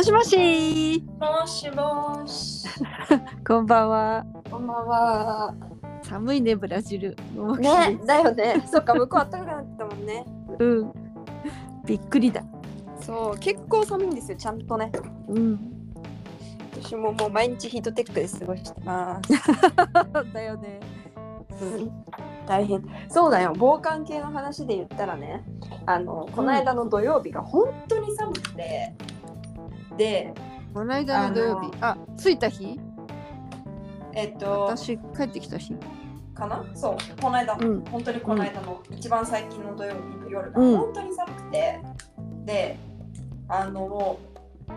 もしもしもしもし。こんばんはこんばんは。寒いねブラジルね、だよね。そっか、向こう暖かくなってたもんね。うんびっくりだそう、結構寒いんですよ、ちゃんとね。うん私ももう毎日ヒートテックで過ごしてます。だよねうん大変。そうだよ、防寒系の話で言ったらね、あの、この間の土曜日が本当に寒くて、で、この間の土曜日あ着いた日？えっと、私帰ってきた日。かな？そう、この間、うん。本当にこの間の、一番最近の土曜日の夜がうん。本当に寒くて、であのもう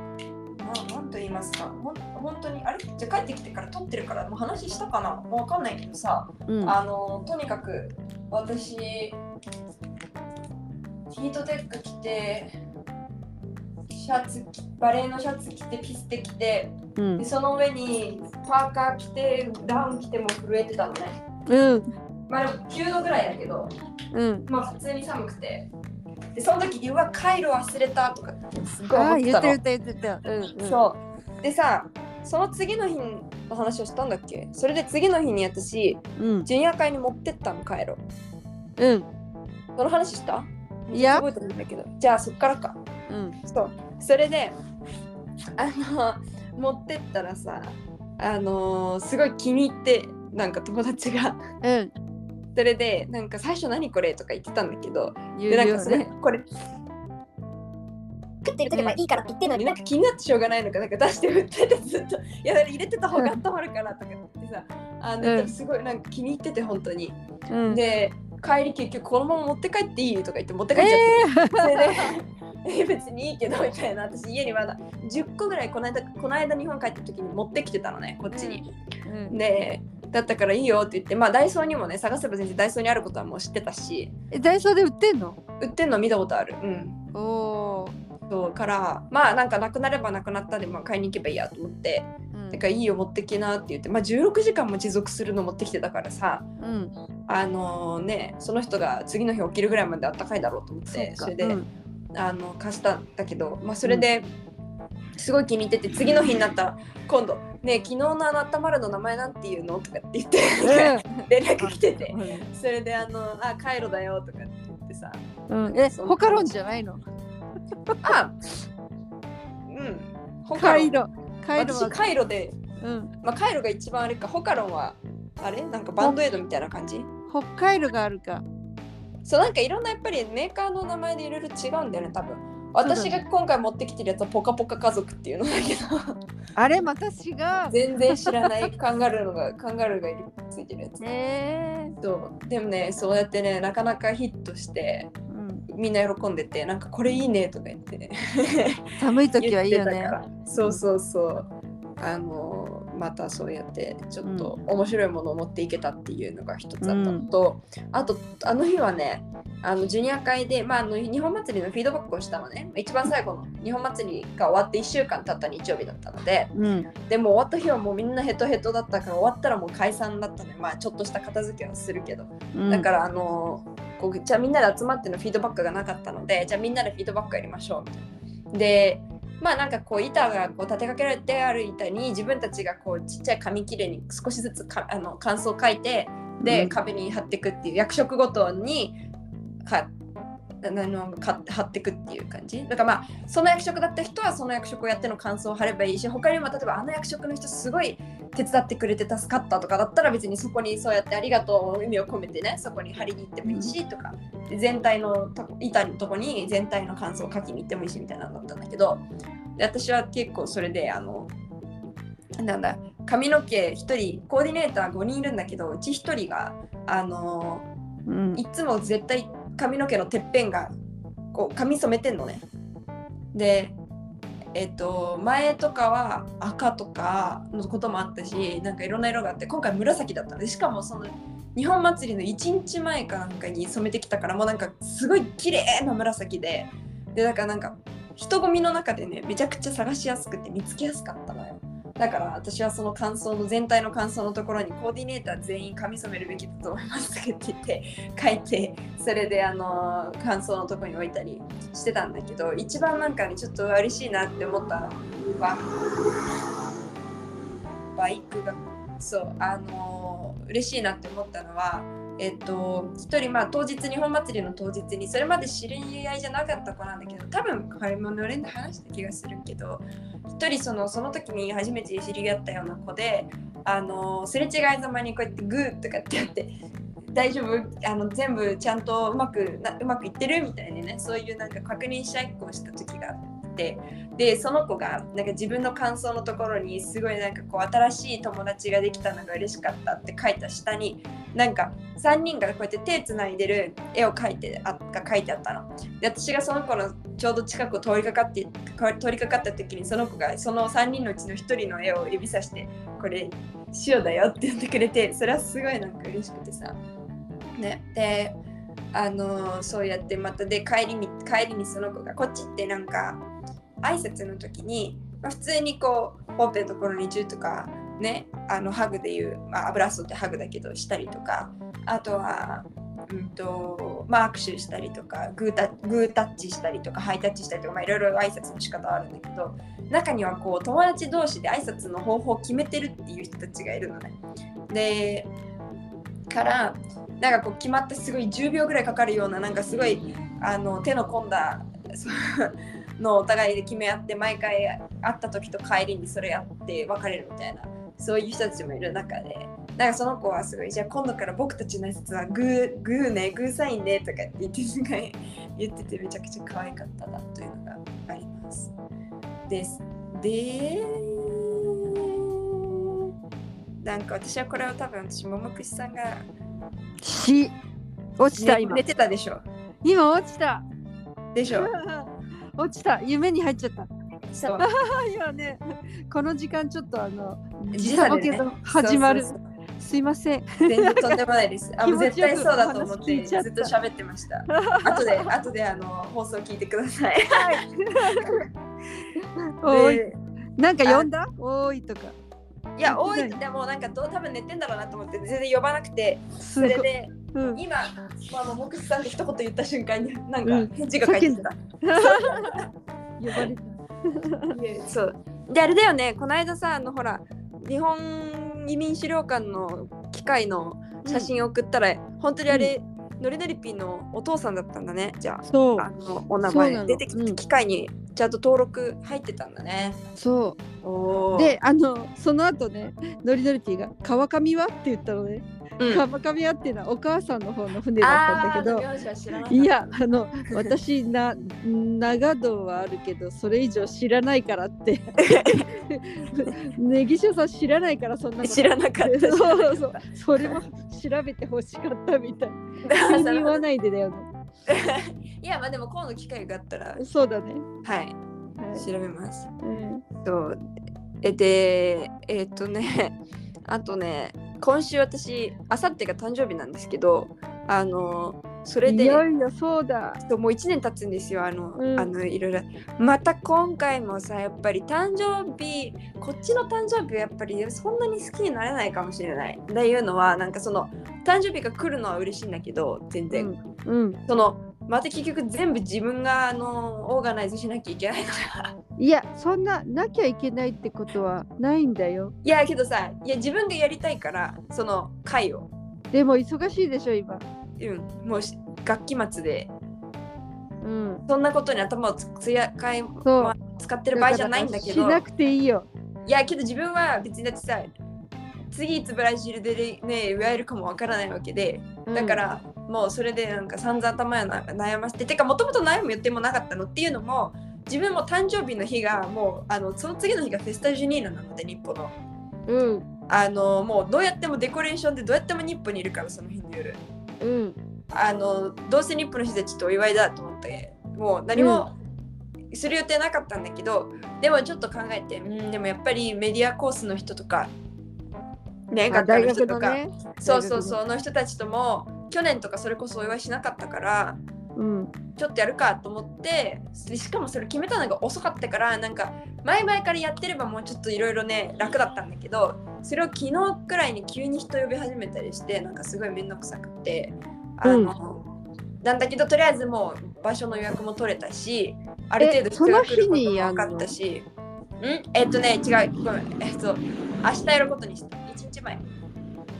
ななんと言いますか。ほん本当にあれ？じゃあ帰ってきてから撮ってるからもう話したかな？もうわかんないけどさ、うん。あのとにかく私ヒートテック着てシャツ着バレーのシャツ着てピステ着てうん。でその上にパーカー着てダウン着ても震えてたのね。うん。まあでも9度ぐらいだけどうん。まあ普通に寒くて。でその時にうわカイロ忘れたとかすごいあ思ってたの。言ってる言ってる言ってる。うんうん。そう。でさその次の日の話をしたんだっけ？それで次の日に私うん。ジュニア会に持ってったのカイロうん。その話した？いや。覚えてないんだけど。じゃあそっからか。うん。そうそれであの持ってったらさあのーすごい気に入ってなんか友達が。うん。それでなんか最初何これとか言ってたんだけど。言でなんかそれこれ。食ってる時はいいからって言ってんのになんか気になってしょうがないのかなんか出して売っててずっと。いや入れてた方が温まるからとか言ってさ。あの、うん。すごいなんか気に入ってて本当に、うん。で帰り結局このまま持って帰っていい？とか言って持って帰っちゃって、それで え別にいいけどみたいな。私家にまだ10個ぐらいこの間この間日本帰った時に持ってきてたのねこっちに、うん。でだったからいいよって言ってまあダイソーにもね探せば全然ダイソーにあることはもう知ってたし。えダイソーで売ってんの？売ってんの見たことある。うん。おおそうからまあなんかなくなればなくなったでまあ買いに行けばいいやと思って。うん。だからいいよ持ってきなって言ってまあ16時間も持続するの持ってきてたからさうん。あのねその人が次の日起きるぐらいまであったかいだろうと思ってそれで、うんあの貸したんだけどまあそれで、すごい気に入ってて次の日になった。ら今度「ねえ昨日のあの温まるの名前なんていうの?」とかって言って 連絡来てて。それであの「あカイロだよ」とかって言ってさ。うん。うんえホカロンじゃないの？あうん。ホカロンカイロ。カイロ私はカイロで。うん。まあ、カイロが一番あれか、ホカロンは、あれ？なんかバンドエイドみたいな感じ？北海道があるかそう、なんかいろんなやっぱりメーカーの名前でいろいろ違うんだよね、多分。私が今回持ってきてるやつはポカポカ家族っていうのだけど、あれまた違う全然知らないカンガルーのが、カンガルーがいるついてるやつ。へえそうでもね、そうやってね、なかなかヒットして、うんみんな喜んでて、なんかこれいいねとか言ってね。寒い時はいいよねそうそうそう。あのまたそうやってちょっと面白いものを持っていけたっていうのが一つあったのと、あとあの日はねあのジュニア会で、まあ、あの日本祭りのフィードバックをしたのね。一番最後の日本祭りが終わって1週間経った日曜日だったのでうん。でも終わった日はもうみんなヘトヘトだったから終わったらもう解散だったねまあちょっとした片付けはするけど。うん。だからあのこうじゃあみんなで集まってのフィードバックがなかったのでじゃあみんなでフィードバックやりましょうみたいな。でまあなんかこう板がこう立てかけられてある板に自分たちがこうちっちゃい紙切れに少しずつかあの感想を書いてで、うん。壁に貼っていくっていう役職ごとにかあのか貼っていくっていう感じ。だからまあその役職だった人はその役職をやっての感想を貼ればいいし他にも例えばあの役職の人すごい手伝ってくれて助かったとかだったら別にそこにそうやってありがとうの意味を込めてねそこに貼りに行ってもいいしとかで全体の板のとこに全体の感想を書きに行ってもいいしみたいなのだったんだけどで私は結構それであのなんだ髪の毛1人コーディネーター5人いるんだけどうち1人があのうん。いつも絶対髪の毛のてっぺんがこう髪染めてんのね。でえっと前とかは赤とかのこともあったしなんかいろんな色があって今回紫だったのでしかもその日本祭りの1日前かなんかに染めてきたからもうなんかすごい綺麗な紫ででだからなんか人混みの中でねめちゃくちゃ探しやすくて見つけやすかったのよ。だから私はその感想の全体の感想のところにコーディネーター全員髪染めるべきだと思いますって言って書いてそれであの感想のとこに置いたりしてたんだけど一番なんかねちょっと嬉しいなって思ったのはバイクがそうあの嬉しいなって思ったのはえっと一人まあ当日日本祭りの当日にそれまで知り合いじゃなかった子なんだけど多分買い物のれんで話した気がするけど一人そのその時に初めて知り合ったような子であのすれ違いざまにこうやってグーとかってやって大丈夫？あの全部ちゃんとうまくなうまくいってる？みたいにねそういうなんか確認し合いっこをした時があって。てでその子がなんか自分の感想のところにすごいなんかこう新しい友達ができたのが嬉しかったって書いた下になんか3人がこうやって手つないでる絵を描いてあが書いてあったの。で私がその子のちょうど近くを通りかかって通りかかった時にその子がその3人のうちの1人の絵を指さしてこれ塩だよって言ってくれてそれはすごいなんか嬉しくてさ。ね、であのそうやってまたで帰りに帰りにその子がこっちってなんか挨拶の時に、まあ、普通にこうほっぺのところにチューとかねあのハグでいう、まあ、油吸ってハグだけどしたりとかあとはうんとまあ、握手したりとかグータグータッチしたりとかハイタッチしたりとか、まあ、いろいろ挨拶の仕方はあるんだけど中にはこう友達同士で挨拶の方法を決めてるっていう人たちがいるのね。でからなんかこう決まってすごい10秒ぐらいかかるようななんかすごいあの手の込んだそうのお互いで決め合って毎回会った時と帰りにそれやって別れるみたいなそういう人たちもいる中で。なんかその子はすごいじゃあ今度から僕たちの挨拶はグーグーねグーサインねとかって言ってすごい言っててめちゃくちゃ可愛かったなというのがあります。です。でなんか私はこれを多分私桃串さんがし落ちた今。寝てたでしょ。今落ちた。でしょ落ちた。夢に入っちゃった。そう。今ねこの時間ちょっとあの時時差ボケと始まる。すいません。全然とんでもないです。あもう絶対そうだと思っ気てずっと喋ってました。後で後であの放送聞いてください。おい。でなんか呼んだ？おいとかいや多い何でもなんかどう多分寝てんだろうなと思って全然呼ばなくて。それでうん。今まあもうもくさんって一言言った瞬間になんうん。か返事が返ってきた。呼ばれた。そう。であれだよね。この間さあのほら日本移民資料館の機械の写真送ったら、本当にあれ、ノリノリピーのお父さんだったんだねじゃあ。そうあのお名前出てきうんた機械にちゃんと登録入ってたんだね。そおうであのその後ねノリノリピーが「川上は?」って言ったのねうん、川上はっていうのはお母さんの方の船だったんだけどいやあの私な長道はあるけどそれ以上知らないからって。ネギショさん知らないからそんな知らなかった。そうそうそう。それも調べてほしかったみたい。急に言わないでだよね。いやまあでも今度機会があったら。そうだね、はい。はい。調べます。うんそう。えでえっとねあとね今週私あさってが誕生日なんですけどあのそれいでよいよそうだ。もう1年経つんですよあの、うん。あのいろいろ。また今回もさやっぱり誕生日こっちの誕生日はやっぱりそんなに好きになれないかもしれない。っていうのはなんかその誕生日が来るのは嬉しいんだけど全然、うん、うん、そのまた結局全部自分があのオーガナイズしなきゃいけないから。いやそんななきゃいけないってことはないんだよ。いやけどさいや自分がやりたいからその会を、でも忙しいでしょ今。うん、もうし学期末で。うん。そんなことに頭をつつやかい、そう。まあ使ってる場合じゃないんだけど。しなくていいよ。いやけど自分は別にだってさ次いつブラジルでね祝えるかもわからないわけでだから、もうそれでなんか散々頭やな悩ませててかもともと悩む予定もなかったのっていうのも自分も誕生日の日がもうあのその次の日がフェスタジュニーナなので日本の。うん。あのもうどうやってもデコレーションでどうやっても日本にいるからその日の夜。うん。あのどうせ日本の人たちとお祝いだと思ってもう何もする予定なかったんだけど、でもちょっと考えてうんでもやっぱりメディアコースの人とかねあ学科の人とか、のねそうそうそうの人たちとも去年とかそれこそお祝いしなかったからうん。ちょっとやるかと思ってでしかもそれ決めたのが遅かったからなんか前々からやってればもうちょっといろいろね楽だったんだけどそれを昨日くらいに急に人呼び始めたりしてなんかすごい面倒くさくてあの、なんだけどとりあえずもう場所の予約も取れたしある程度人が来ることも分かったしんえっとね違うごめん。えっと明日やることにした。1日前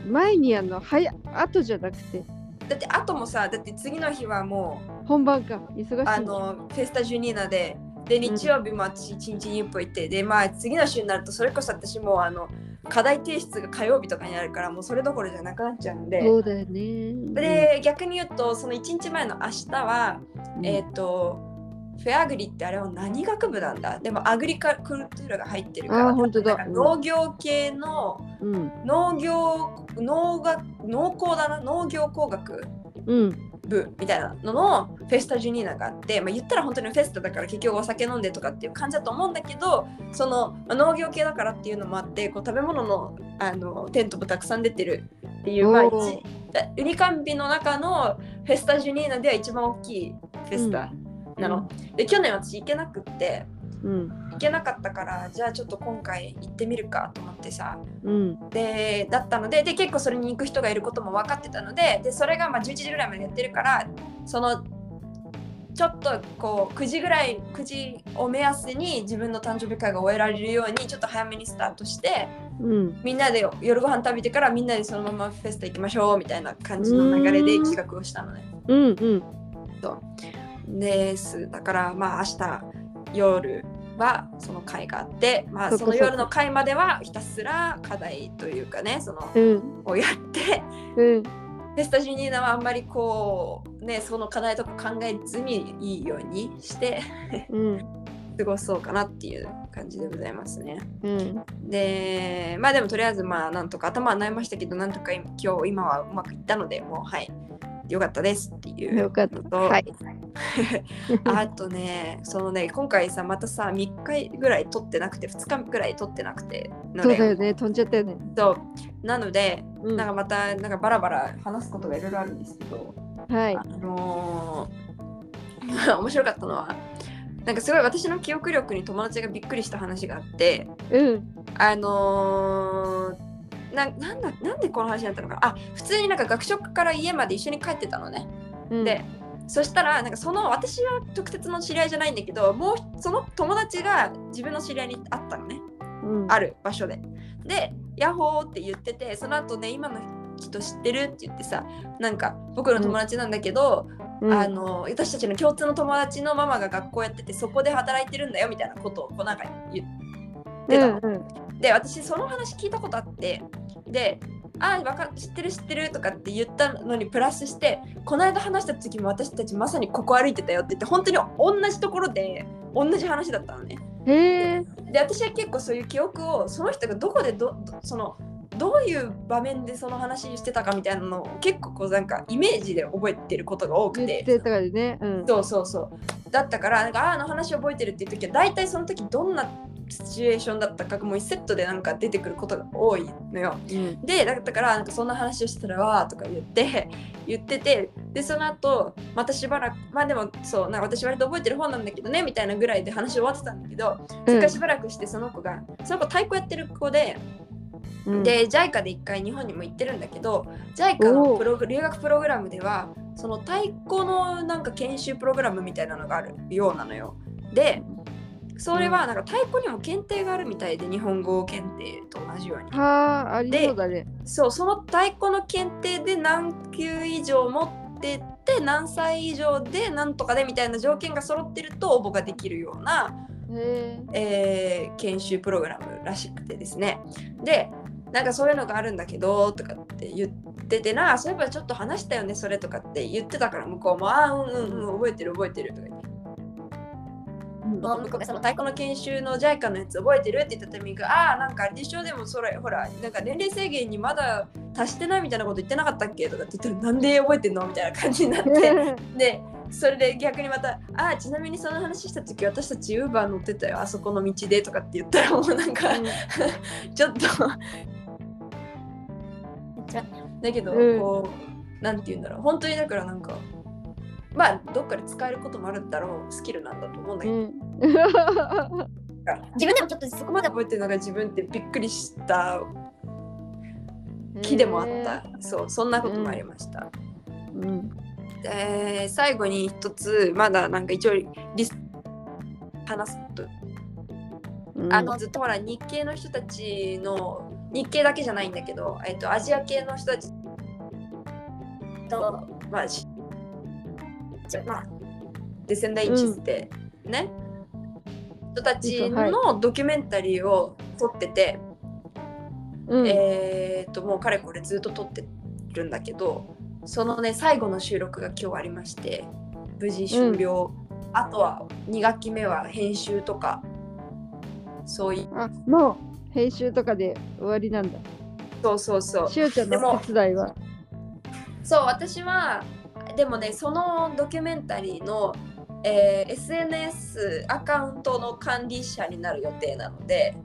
前にあのはや後じゃなくて。だって後もさだって次の日はもう本番か。忙しいあのフェスタジュニーナでで日曜日も私1日日本行ってでまあ次の週になるとそれこそ私もうあの課題提出が火曜日とかになるからもうそれどころじゃなくなっちゃうんで。そうだよね。で逆に言うとその1日前の明日は、うん。えっ、とフェアグリってあれは何学部なんだ？でもアグリカルトゥーラが入ってるから本当だ。農業系のうん。農業農学農工だな？農業工学うん。部みたいなののフェスタジュニーナがあって、まあ、言ったら本当にフェスタだから結局お酒飲んでとかっていう感じだと思うんだけどその、まあ農業系だからっていうのもあってこう食べ物のあのテントもたくさん出てるっていう、まあ、ウニカンビの中のフェスタジュニーナでは一番大きいフェスタなの。で去年私行けなくってうん。行けなかったからじゃあちょっと今回行ってみるかと思ってさ。うん。でだったのでで結構それに行く人がいることも分かってたのででそれがまあ11時ぐらいまでやってるからそのちょっとこう9時ぐらい9時を目安に自分の誕生日会が終えられるようにちょっと早めにスタートしてうん。みんなで夜ご飯食べてからみんなでそのままフェスタ行きましょうみたいな感じの流れで企画をしたのね。うんうんです。だからまあ明日夜はその会があって、まあ、その夜の会まではひたすら課題というかねそのうん。をやってうん。フェスタジュニーナはあんまりこうねその課題とか考えずにいいようにしてうん。過ごそうかなっていう感じでございますね。うん。でまあでもとりあえずまあなんとか頭は悩みましたけどなんとか今今日今はうまくいったのでもうはいよかったですっていうよかった。のと、はいあとねそのね今回さまたさ3日ぐらい撮ってなくて2日ぐらい撮ってなくてのそうだよでね飛んじゃったよね。そう。なのでうん。なんかまたなんかバラバラ話すことがいろいろあるんですけど、はい。あのー 面白かったのはなんかすごい私の記憶力に友達がびっくりした話があってうん。あのーななんだなんでこの話になったのかな。あ普通になんか学食から家まで一緒に帰ってたのね。うん。でそしたらなんかその私は直接の知り合いじゃないんだけどもうその友達が自分の知り合いに会ったのね。うん。ある場所で。で「ヤッホー」って言っててその後ね今の人知ってるって言ってさなんか僕の友達なんだけど、うん。あの私たちの共通の友達のママが学校やっててそこで働いてるんだよみたいなことをこうなんか言ってたの。うんうん。で私その話聞いたことあってで「あわか知ってる知ってる」とかって言ったのにプラスしてこの間話した時も私たちまさにここ歩いてたよって言って本当に同じところで同じ話だったのね。で私は結構そういう記憶をその人がどこでどどそのどういう場面でその話してたかみたいなのを結構こうなんかイメージで覚えてることが多くて。ね。うん。そうそうそう。だったからなんかああの話覚えてるっていう時は大体その時どんなシチュエーションだったかがもう1セットでなんか出てくることが多いのよ。うんでだからなんかそんな話をしてたらわーとか言って 言っててでその後またしばらくまあでもそうなんか私割と覚えてる方なんだけどねみたいなぐらいで話終わってたんだけど、それからしばらくしてその子がその子太鼓やってる子で、うんで JICA で1回日本にも行ってるんだけど JICA のプログ留学プログラムではその太鼓のなんか研修プログラムみたいなのがあるようなのよ。でそれはなんか太鼓にも検定があるみたいで日本語検定と同じように。はあありそうだね。そうその太鼓の検定で何級以上持ってって何歳以上でなんとかでみたいな条件が揃ってると応募ができるような、へえ。ー研修プログラムらしくてですね。でなんかそういうのがあるんだけどとかって言っててなそういえばちょっと話したよねそれとかって言ってたから向こうもああうんうんうん覚えてる覚えてるとか言って向こうがその太鼓の研修の JICA のやつ覚えてる？って言ったタイミング。ああなんかあれでもそれほらなんか年齢制限にまだ達してないみたいなこと言ってなかったっけ？とかって言ったらなんで覚えてんの？みたいな感じになって。え でそれで逆にまた「ああちなみにその話した時私たちウーバー乗ってたよ。あそこの道で」とかって言ったらもうなんか ちょっと。だけど、うん。こうなんて言うんだろう。本当にだからなんかまあどっかで使えることもあるんだろうスキルなんだと思うんだけど、うん。自分でもちょっとそそこまで覚えてるのが自分ってびっくりした気でもあった、そうそんなこともありました、うん。で最後に一つまだなんか一応リス話すとうん。あのずっとほら日系の人たちの日系だけじゃないんだけど、えっと、アジア系の人たちと、まあ、しまあデセンダインチってね、人たちのドキュメンタリーを撮ってて、うん。えーっともうかれこれずっと撮ってるんだけどそのね最後の収録が今日ありまして無事終了、あとは2学期目は編集とかそういう。あ、もう編集とかで終わりなんだ。そうそうそう。しおちゃんでもの手伝いは？そう私はでもねそのドキュメンタリーの、えー SNS アカウントの管理者になる予定なので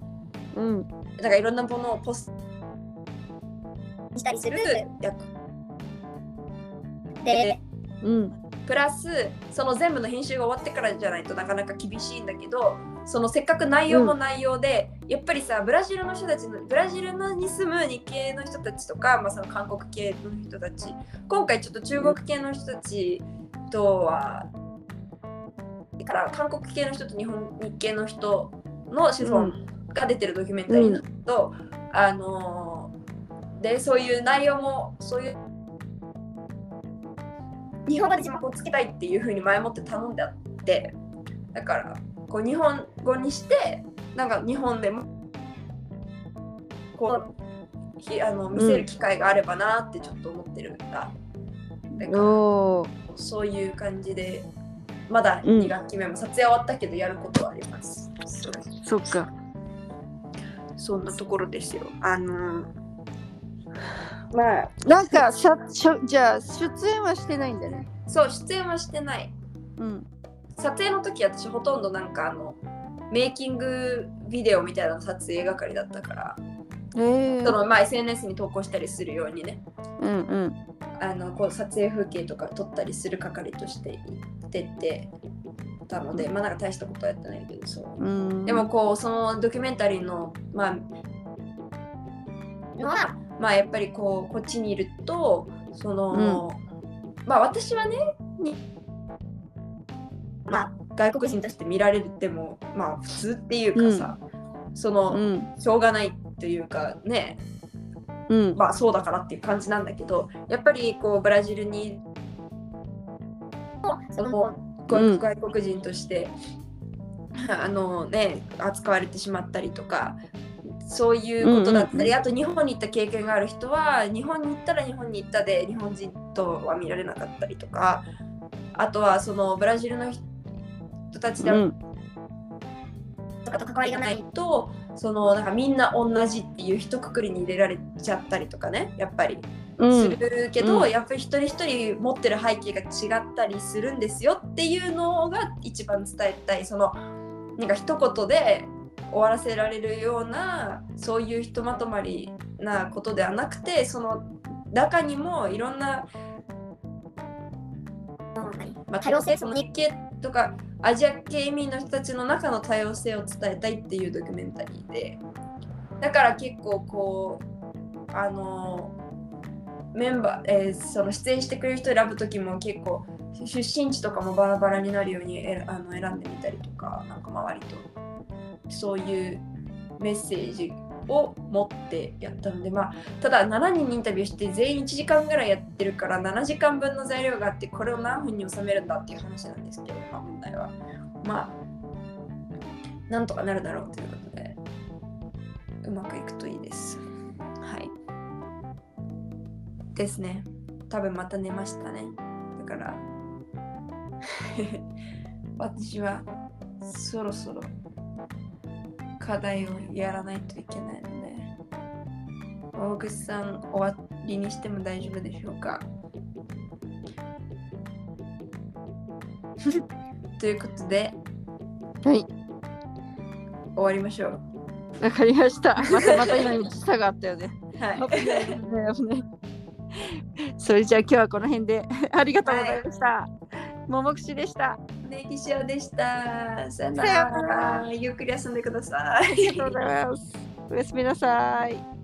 うん。だからいろんなものをポストしたりするする役でうん。プラスその全部の編集が終わってからじゃないとなかなか厳しいんだけどそのせっかく内容も内容で、やっぱりさブラジルの人たちのブラジルに住む日系の人たちとか、まあ、その韓国系の人たち今回ちょっと中国系の人たちとはだから韓国系の人と日本日系の人の子孫が出てるドキュメンタリーだけど、あのーでそういう内容もそういう日本語で字幕をつけたいっていうふうに前もって頼んであってだからこう日本語にしてなんか日本でもこうひあの見せる機会があればなってちょっと思ってるんだ。おお。そういう感じでまだうん2学期目も撮影終わったけどやることはあります。そうそっか。そんなところですよ。あのまあなんかさしょじゃあ出演はしてないんだね。そう出演はしてない。うん。撮影の時私ほとんどなんかあのメイキングビデオみたいな撮影係だったから、へえそのまあ SNS に投稿したりするようにねうんうん。あのこう撮影風景とか撮ったりする係として行っててたのでまあなんか大したことはやってないけどそううん。でもこうそのドキュメンタリーのまあのはまあやっぱりこうこっちにいるとその、まあ私はねにまあ外国人として見られてもまあ普通っていうかさ、その、うん。しょうがないというかね。うん。まあそうだからっていう感じなんだけどやっぱりこうブラジルにその外国人として、あのね扱われてしまったりとかそういうことだったり、うんうんうん。あと日本に行った経験がある人は日本に行ったら日本に行ったで日本人とは見られなかったりとかあとはそのブラジルの人たちでうん。とかと関わりがなないいとそのなんかみんな同じっていう一括りに入れられちゃったりとかねやっぱりうん。するけど、うんやっぱり一人一人持ってる背景が違ったりするんですよっていうのが一番伝えたいそのなんか一言で終わらせられるようなそういうひとまとまりなことではなくてその中にもいろんな、まあ、多様性その日系とかアジア系移民の人たちの中の多様性を伝えたいっていうドキュメンタリーで。だから結構こうあのメンバー、えーその出演してくれる人選ぶ時も結構出身地とかもバラバラになるようにえあの選んでみたりとかなんか周りとそういうメッセージを持ってやったのでまあただ7人にインタビューして全員1時間ぐらいやってるから7時間分の材料があってこれを何分に収めるんだっていう話なんですけど、まあ、問題は。まあなんとかなるだろうということでうまくいくといいです。はい。ですね。多分また寝ましたね。だから 私はそろそろ課題をやらないといけないので大口さん終わりにしても大丈夫でしょうか？ということではい。終わりましょうわかりました。またまた今に時差があったよね。はい。それじゃあ今日はこの辺でありがとうございました。桃串でした。ネギ塩でした。さよなら。ゆっくり休んでください。ありがとうございます。おやすみなさい。